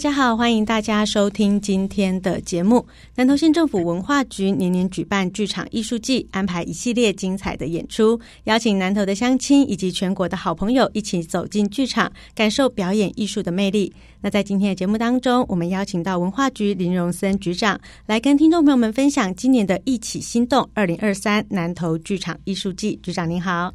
大家好，欢迎大家收听今天的节目。南投县政府文化局年年举办剧场艺术季，安排一系列精彩的演出，邀请南投的乡亲以及全国的好朋友一起走进剧场，感受表演艺术的魅力。那在今天的节目当中，我们邀请到文化局林荣森局长来跟听众朋友们分享今年的一起心动二零二三南投剧场艺术季。局长您好，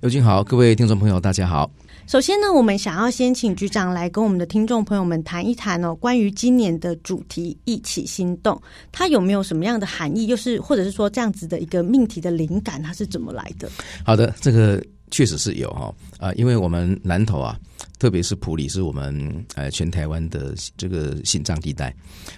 尤金好，各位听众朋友大家好。首先呢，我们想要先请局长来跟我们的听众朋友们谈一谈哦，关于今年的主题“一起心动”，它有没有什么样的含义？又是或者是说这样子的一个命题的灵感，它是怎么来的？好的，这个确实是有哈啊，因为我们南投啊，特别是埔里是我们呃全台湾的这个心脏地带。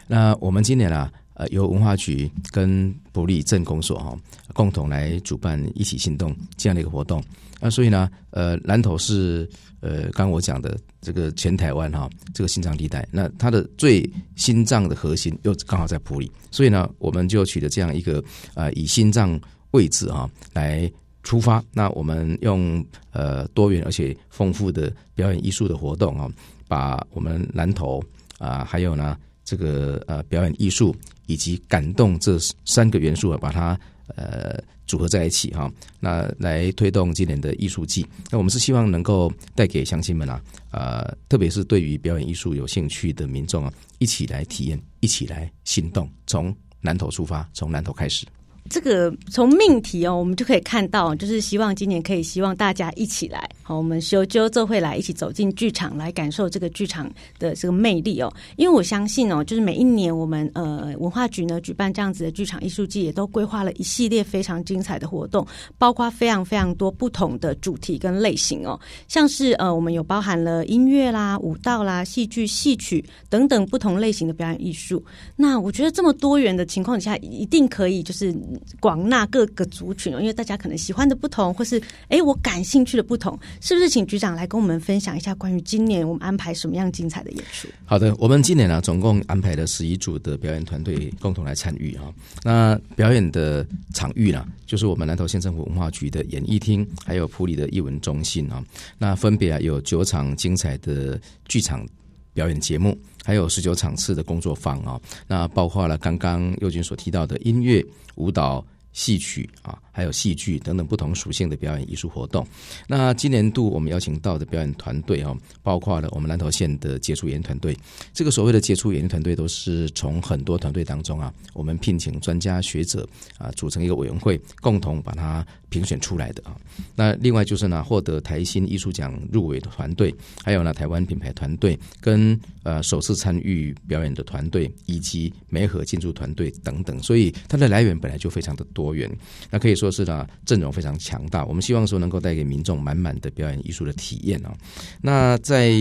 那我们今年啊，呃，由文化局跟埔里镇公所哈共同来主办“一起行动”这样的一个活动。那所以呢，呃，南投是呃，刚我讲的这个全台湾哈，这个心脏地带，那它的最心脏的核心又刚好在埔里，所以呢，我们就取得这样一个、呃，以心脏位置哈来出发。那我们用呃多元而且丰富的表演艺术的活动啊，把我们南投啊，还有呢这个呃表演艺术以及感动这三个元素啊，把它呃。组合在一起哈，那来推动今年的艺术季。那我们是希望能够带给乡亲们啊，呃，特别是对于表演艺术有兴趣的民众啊，一起来体验，一起来行动，从南头出发，从南头开始。这个从命题哦，我们就可以看到，就是希望今年可以希望大家一起来，好，我们修揪这会来一起走进剧场，来感受这个剧场的这个魅力哦。因为我相信哦，就是每一年我们呃文化局呢举办这样子的剧场艺术季，也都规划了一系列非常精彩的活动，包括非常非常多不同的主题跟类型哦，像是呃我们有包含了音乐啦、舞蹈啦、戏剧、戏曲等等不同类型的表演艺术。那我觉得这么多元的情况下，一定可以就是。广纳各个族群哦，因为大家可能喜欢的不同，或是哎我感兴趣的不同，是不是？请局长来跟我们分享一下关于今年我们安排什么样精彩的演出？好的，我们今年呢、总共安排了十一组的表演团队共同来参与啊。那表演的场域呢，就是我们南投县政府文化局的演艺厅，还有埔里的艺文中心啊。那分别啊有九场精彩的剧场表演节目。还有十九场次的工作坊啊，那包括了刚刚佑君所提到的音乐、舞蹈、戏曲啊。还有戏剧等等不同属性的表演艺术活动。那今年度我们邀请到的表演团队哦，包括了我们南投县的杰出演员团队。这个所谓的杰出演员团队，都是从很多团队当中啊，我们聘请专家学者啊，组成一个委员会，共同把它评选出来的啊。那另外就是呢，获得台新艺术奖入围的团队，还有呢台湾品牌团队，跟呃首次参与表演的团队，以及梅河建筑团队等等。所以它的来源本来就非常的多元。那可以说。是呢，阵容非常强大。我们希望说能够带给民众满满的表演艺术的体验啊。那在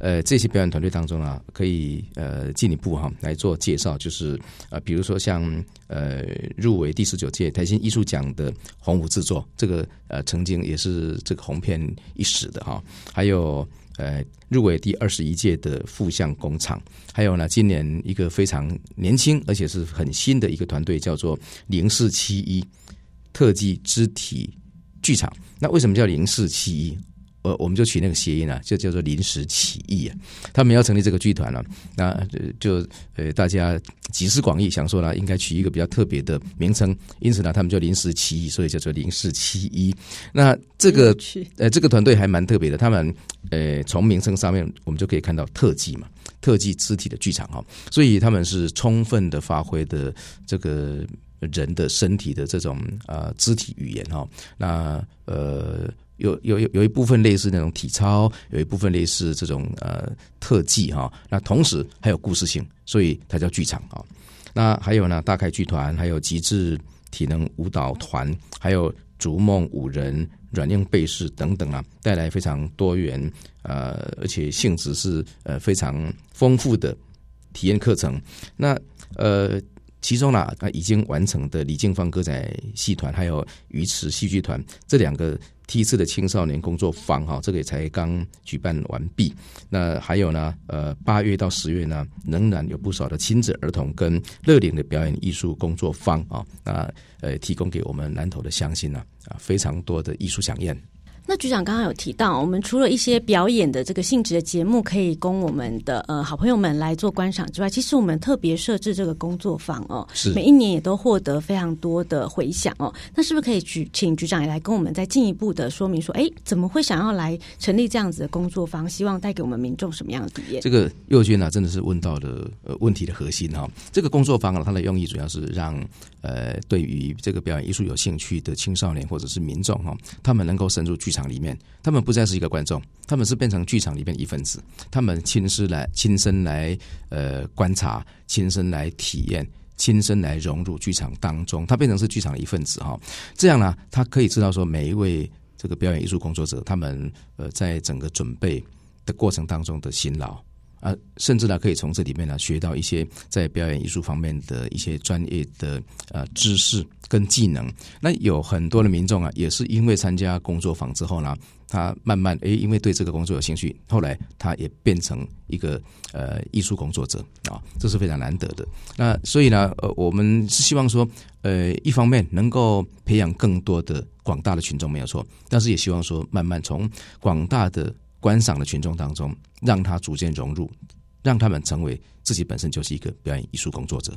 呃这些表演团队当中啊，可以呃进一步哈来做介绍，就是呃比如说像呃入围第十九届台新艺术奖的洪武制作，这个呃曾经也是这个红遍一时的哈。还有呃入围第二十一届的富相工厂，还有呢今年一个非常年轻而且是很新的一个团队，叫做零四七一。特技肢体剧场，那为什么叫零四七一？呃，我们就取那个谐音啊，就叫做临时起意啊。他们要成立这个剧团了，那就呃大家集思广益，想说呢，应该取一个比较特别的名称，因此呢，他们就临时起意，所以叫做零四七一。那这个呃这个团队还蛮特别的，他们呃从名称上面我们就可以看到特技嘛，特技肢体的剧场哈，所以他们是充分的发挥的这个。人的身体的这种呃肢体语言哈，那呃有有有有一部分类似那种体操，有一部分类似这种呃特技哈，那同时还有故事性，所以它叫剧场啊。那还有呢，大开剧团，还有极致体能舞蹈团，还有逐梦五人、软硬背式等等啊，带来非常多元呃，而且性质是呃非常丰富的体验课程。那呃，其中呢啊已经完成的李静芳歌仔戏团还有鱼池戏剧团这两个。梯次的青少年工作坊，哈，这个也才刚举办完毕。那还有呢，呃，八月到十月呢，仍然有不少的亲子儿童跟乐龄的表演艺术工作坊啊，那呃，提供给我们南投的乡亲呢，啊，非常多的艺术饗宴。那局长刚刚有提到，我们除了一些表演的这个性质的节目，可以供我们的呃好朋友们来做观赏之外，其实我们特别设置这个工作坊哦，是每一年也都获得非常多的回响哦。那是不是可以举请局长也来跟我们再进一步的说明说，哎，怎么会想要来成立这样子的工作坊？希望带给我们民众什么样的体验？这个右军呢，真的是问到了呃问题的核心哈、哦。这个工作坊啊，它的用意主要是让呃对于这个表演艺术有兴趣的青少年或者是民众哈、哦，他们能够深入剧场里面，他们。不再是一个观众，他们是变成剧场里面一份子。他们亲身来、亲身来呃观察，亲身来体验，亲身来融入剧场当中。他变成是剧场的一份子哈。这样呢，他可以知道说每一位这个表演艺术工作者，他们呃在整个准备的过程当中的辛劳。啊，甚至呢，可以从这里面呢学到一些在表演艺术方面的一些专业的呃知识跟技能。那有很多的民众啊，也是因为参加工作坊之后呢，他慢慢诶，因为对这个工作有兴趣，后来他也变成一个呃艺术工作者啊，这是非常难得的。那所以呢，呃，我们是希望说，呃，一方面能够培养更多的广大的群众没有错，但是也希望说，慢慢从广大的。观赏的群众当中，让他逐渐融入，让他们成为自己本身就是一个表演艺术工作者。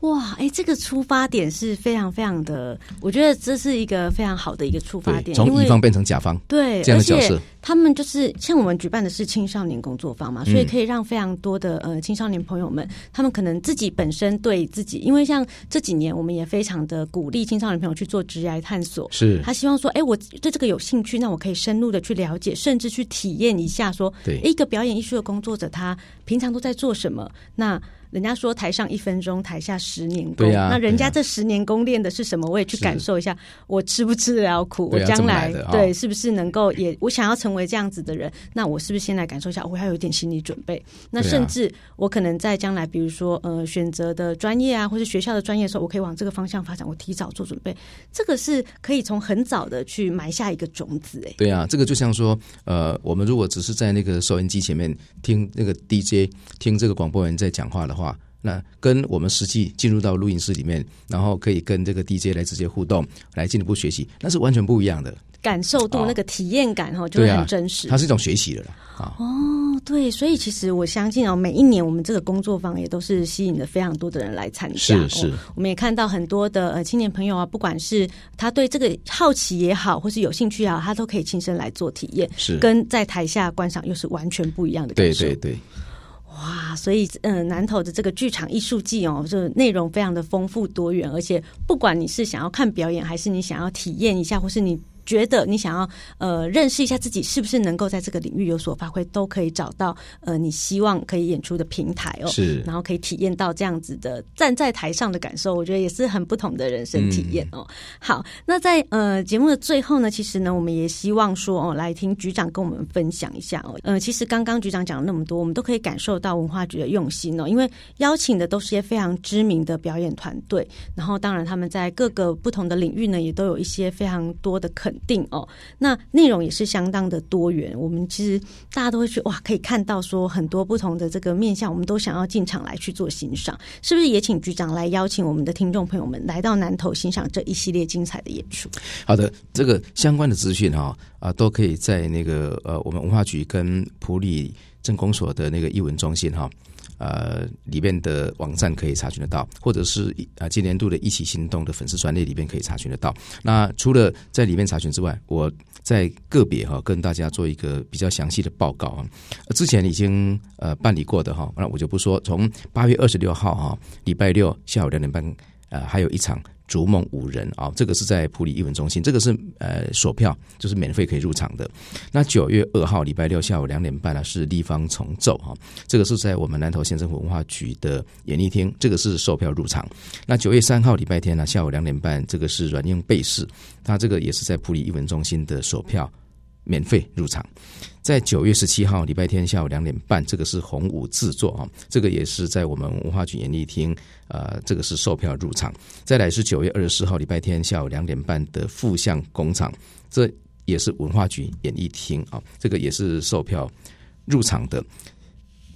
哇，哎，这个出发点是非常非常的，我觉得这是一个非常好的一个出发点，从乙方变成甲方，对这样的角色。他们就是像我们举办的是青少年工作坊嘛，所以可以让非常多的呃青少年朋友们，他们可能自己本身对自己，因为像这几年我们也非常的鼓励青少年朋友去做职业探索，是他希望说，哎，我对这个有兴趣，那我可以深入的去了解，甚至去体验一下，说，对，一个表演艺术的工作者，他平常都在做什么？那。人家说台上一分钟，台下十年功。对啊，那人家这十年功练的是什么？我也去感受一下，我吃不吃得了苦？我将来对是不是能够也？我想要成为这样子的人，那我是不是先来感受一下？我要有一点心理准备。那甚至我可能在将来，比如说呃选择的专业啊，或是学校的专业的时候，我可以往这个方向发展。我提早做准备，这个是可以从很早的去埋下一个种子。哎，对啊，这个就像说呃，我们如果只是在那个收音机前面听那个 DJ 听这个广播员在讲话的话，那跟我们实际进入到录音室里面，然后可以跟这个 DJ 来直接互动，来进一步学习，那是完全不一样的感受度，那个体验感哈，就会很真实。它是一种学习的啦。哦，对，所以其实我相信哦，每一年我们这个工作坊也都是吸引了非常多的人来参加。是是，我们也看到很多的呃青年朋友啊，不管是他对这个好奇也好，或是有兴趣也好，他都可以亲身来做体验，是跟在台下观赏又是完全不一样的感受。对对对。哇，所以嗯、南投的这个剧场艺术季哦，就内容非常的丰富多元，而且不管你是想要看表演，还是你想要体验一下，或是你。觉得你想要呃认识一下自己是不是能够在这个领域有所发挥，都可以找到呃你希望可以演出的平台哦，是，然后可以体验到这样子的站在台上的感受，我觉得也是很不同的人生体验哦。嗯、好，那在呃节目的最后呢，其实呢，我们也希望说哦，来听局长跟我们分享一下哦。呃，其实刚刚局长讲了那么多，我们都可以感受到文化局的用心哦，因为邀请的都是些非常知名的表演团队，然后当然他们在各个不同的领域呢，也都有一些非常多的肯定哦，那内容也是相当的多元。我们其实大家都会去哇，可以看到说很多不同的这个面向，我们都想要进场来去做欣赏。是不是也请局长来邀请我们的听众朋友们来到南投欣赏这一系列精彩的演出？好的，这个相关的资讯哈啊，都可以在那个呃，我们文化局跟普里镇公所的那个艺文中心哈。呃，里面的网站可以查询得到，或者是啊，今年度的一起行动的粉丝专列里面可以查询得到。那除了在里面查询之外，我在个别哈跟大家做一个比较详细的报告啊。之前已经呃办理过的哈，那我就不说。从八月二十六号哈，礼拜六下午两点半，呃，还有一场。逐梦五人啊，这个是在普里艺文中心，这个是呃索票，就是免费可以入场的。那九月二号礼拜六下午两点半呢，是立方重奏哈，这个是在我们南投县政府文化局的演艺厅，这个是售票入场。那九月三号礼拜天呢，下午两点半，这个是软硬贝氏，那这个也是在普里艺文中心的索票。免费入场。在九月十七号礼拜天下午两点半，这个是红舞制作啊，这个也是在我们文化局演艺厅，呃，这个是售票入场。再来是九月二十四号礼拜天下午两点半的富相工厂，这也是文化局演艺厅啊，这个也是售票入场的。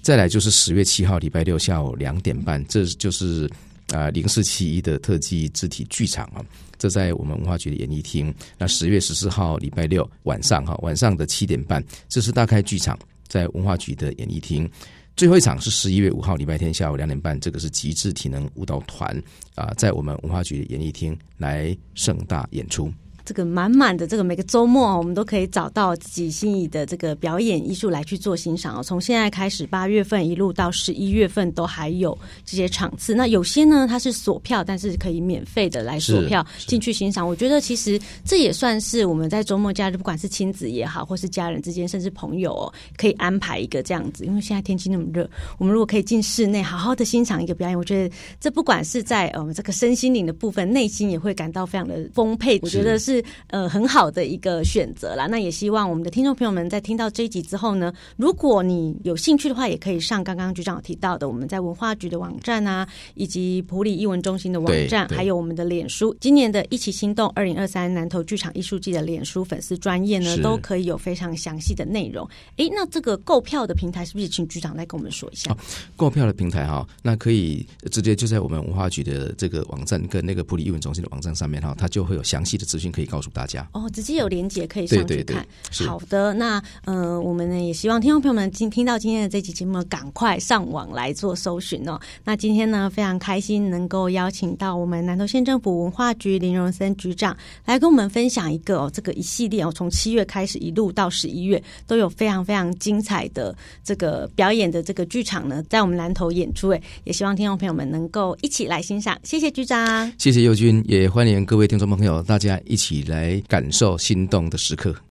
再来就是十月七号礼拜六下午两点半，这就是啊零四七一的特技肢体剧场啊。这在我们文化局的演艺厅。那十月十四号礼拜六晚上哈，晚上的七点半，这是大开剧场，在文化局的演艺厅。最后一场是十一月五号礼拜天下午两点半，这个是极致体能舞蹈团啊，在我们文化局的演艺厅来盛大演出。这个满满的这个每个周末，我们都可以找到自己心仪的这个表演艺术来去做欣赏哦。从现在开始，八月份一路到十一月份都还有这些场次。那有些呢，它是锁票，但是可以免费的来锁票进去欣赏。我觉得其实这也算是我们在周末假日，不管是亲子也好，或是家人之间，甚至朋友哦，可以安排一个这样子。因为现在天气那么热，我们如果可以进室内好好的欣赏一个表演，我觉得这不管是在呃这个身心灵的部分，内心也会感到非常的丰沛。我觉得是。是呃很好的一个选择啦，那也希望我们的听众朋友们在听到这一集之后呢，如果你有兴趣的话，也可以上刚刚局长有提到的我们在文化局的网站啊，以及普里艺文中心的网站，还有我们的脸书，今年的一起心动二零二三南投剧场艺术季的脸书粉丝专业呢，都可以有非常详细的内容。哎，那这个购票的平台是不是请局长来跟我们说一下？哦、购票的平台哈，那可以直接就在我们文化局的这个网站跟那个普里艺文中心的网站上面哈，它就会有详细的资讯可以告诉大家。哦，直接有连接可以上去看。对对对，好的，那呃，我们呢也希望听众朋友们今听到今天的这期节目，赶快上网来做搜寻哦。那今天呢，非常开心能够邀请到我们南投县政府文化局林荣森局长来跟我们分享一个哦，这个一系列哦，从七月开始一路到十一月都有非常非常精彩的这个表演的这个剧场呢，在我们南投演出。哎，也希望听众朋友们能够一起来欣赏。谢谢局长，谢谢佑君，也欢迎各位听众朋友大家一起来。感受心动的时刻。